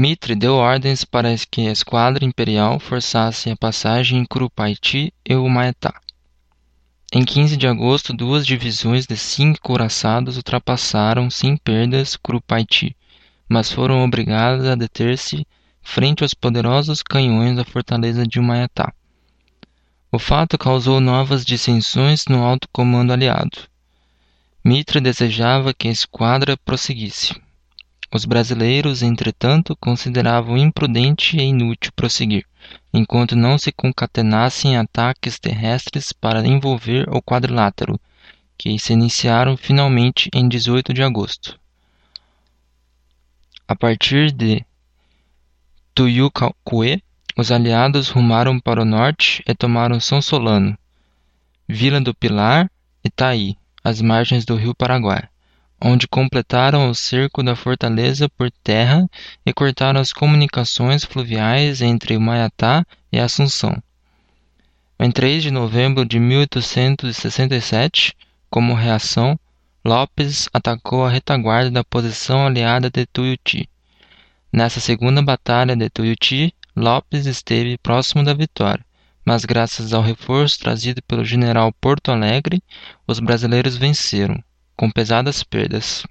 Mitre deu ordens para que a esquadra imperial forçasse a passagem em Curupaiti e Humaitá. Em 15 de agosto, duas divisões de cinco couraçados ultrapassaram sem perdas Curupaiti, mas foram obrigadas a deter-se frente aos poderosos canhões da fortaleza de Humaitá. O fato causou novas dissensões no alto comando aliado. Mitre desejava que a esquadra prosseguisse. Os brasileiros, entretanto, consideravam imprudente e inútil prosseguir, enquanto não se concatenassem ataques terrestres para envolver o quadrilátero, que se iniciaram finalmente em 18 de agosto. A partir de Tuyucacuê, os aliados rumaram para o norte e tomaram São Solano, Vila do Pilar e Taí, às margens do rio Paraguai onde completaram o cerco da fortaleza por terra e cortaram as comunicações fluviais entre Humaitá e Assunção. Em 3 de novembro de 1867, como reação, Lopes atacou a retaguarda da posição aliada de Tuiuti. Nessa segunda batalha de Tuiuti, Lopes esteve próximo da vitória, mas graças ao reforço trazido pelo general Porto Alegre, os brasileiros venceram com pesadas perdas.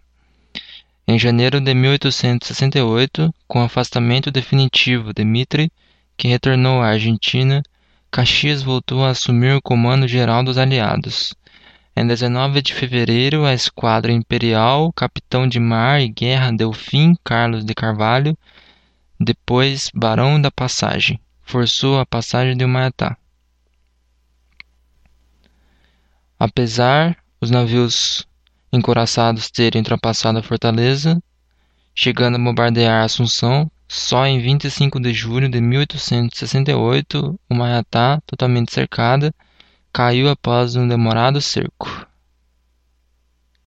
Em janeiro de 1868, com o afastamento definitivo de Mitre, que retornou à Argentina, Caxias voltou a assumir o comando geral dos aliados. Em 19 de fevereiro, a esquadra imperial, capitão de mar e guerra Delfim Carlos de Carvalho, depois barão da Passagem, forçou a passagem de Humaitá. Apesar os navios encoraçados terem ultrapassado a fortaleza, chegando a bombardear Assunção, só em 25 de julho de 1868, Humaitá, totalmente cercada, caiu após um demorado cerco.